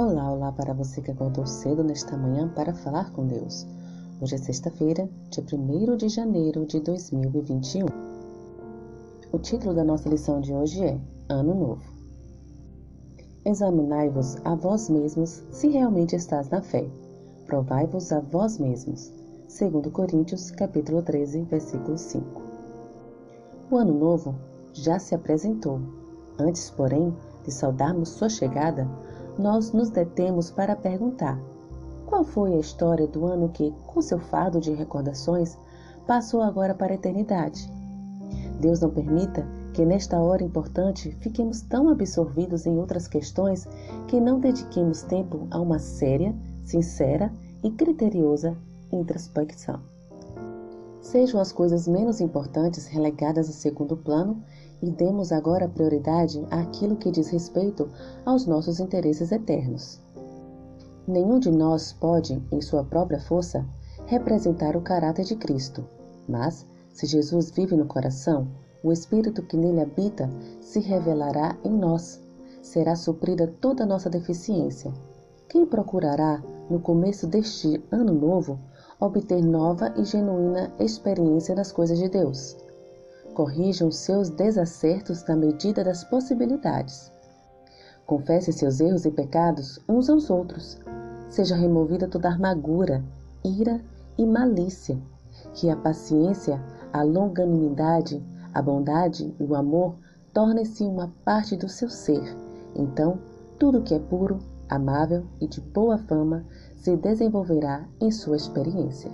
Olá, olá para você que acordou cedo nesta manhã para falar com Deus. Hoje é sexta-feira, dia 1 de janeiro de 2021. O título da nossa lição de hoje é Ano Novo. Examinai-vos a vós mesmos se realmente estás na fé. Provai-vos a vós mesmos. 2 Coríntios, capítulo 13, versículo 5. O Ano Novo já se apresentou. Antes, porém, de saudarmos sua chegada, nós nos detemos para perguntar: qual foi a história do ano que, com seu fardo de recordações, passou agora para a eternidade? Deus não permita que nesta hora importante fiquemos tão absorvidos em outras questões que não dediquemos tempo a uma séria, sincera e criteriosa introspecção. Sejam as coisas menos importantes relegadas a segundo plano e demos agora prioridade àquilo que diz respeito aos nossos interesses eternos. Nenhum de nós pode, em sua própria força, representar o caráter de Cristo, mas, se Jesus vive no coração, o Espírito que nele habita se revelará em nós. Será suprida toda nossa deficiência. Quem procurará, no começo deste ano novo, obter nova e genuína experiência das coisas de Deus? corrijam seus desacertos na medida das possibilidades. Confessem seus erros e pecados uns aos outros. Seja removida toda amargura, ira e malícia. Que a paciência, a longanimidade, a bondade e o amor tornem-se uma parte do seu ser. Então, tudo que é puro, amável e de boa fama se desenvolverá em sua experiência.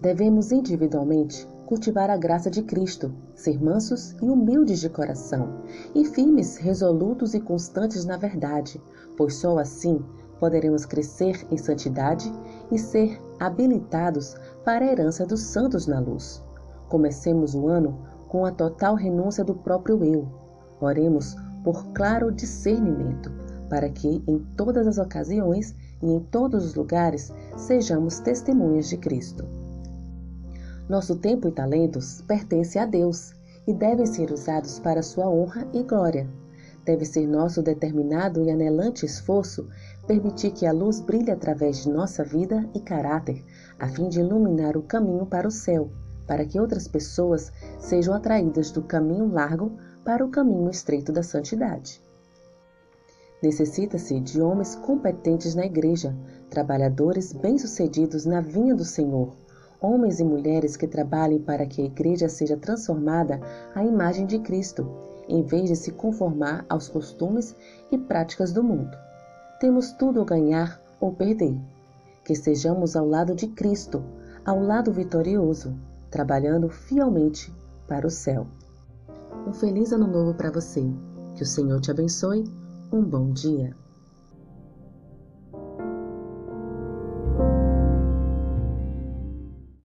Devemos individualmente cultivar a graça de Cristo, ser mansos e humildes de coração, e firmes, resolutos e constantes na verdade, pois só assim poderemos crescer em santidade e ser habilitados para a herança dos santos na luz. Comecemos o ano com a total renúncia do próprio eu. Oremos por claro discernimento, para que em todas as ocasiões e em todos os lugares sejamos testemunhas de Cristo. Nosso tempo e talentos pertencem a Deus e devem ser usados para sua honra e glória. Deve ser nosso determinado e anelante esforço permitir que a luz brilhe através de nossa vida e caráter, a fim de iluminar o caminho para o céu, para que outras pessoas sejam atraídas do caminho largo para o caminho estreito da santidade. Necessita-se de homens competentes na igreja, trabalhadores bem-sucedidos na vinha do Senhor homens e mulheres que trabalhem para que a igreja seja transformada à imagem de Cristo, em vez de se conformar aos costumes e práticas do mundo. Temos tudo a ganhar ou perder. Que sejamos ao lado de Cristo, ao lado vitorioso, trabalhando fielmente para o céu. Um feliz ano novo para você. Que o Senhor te abençoe. Um bom dia.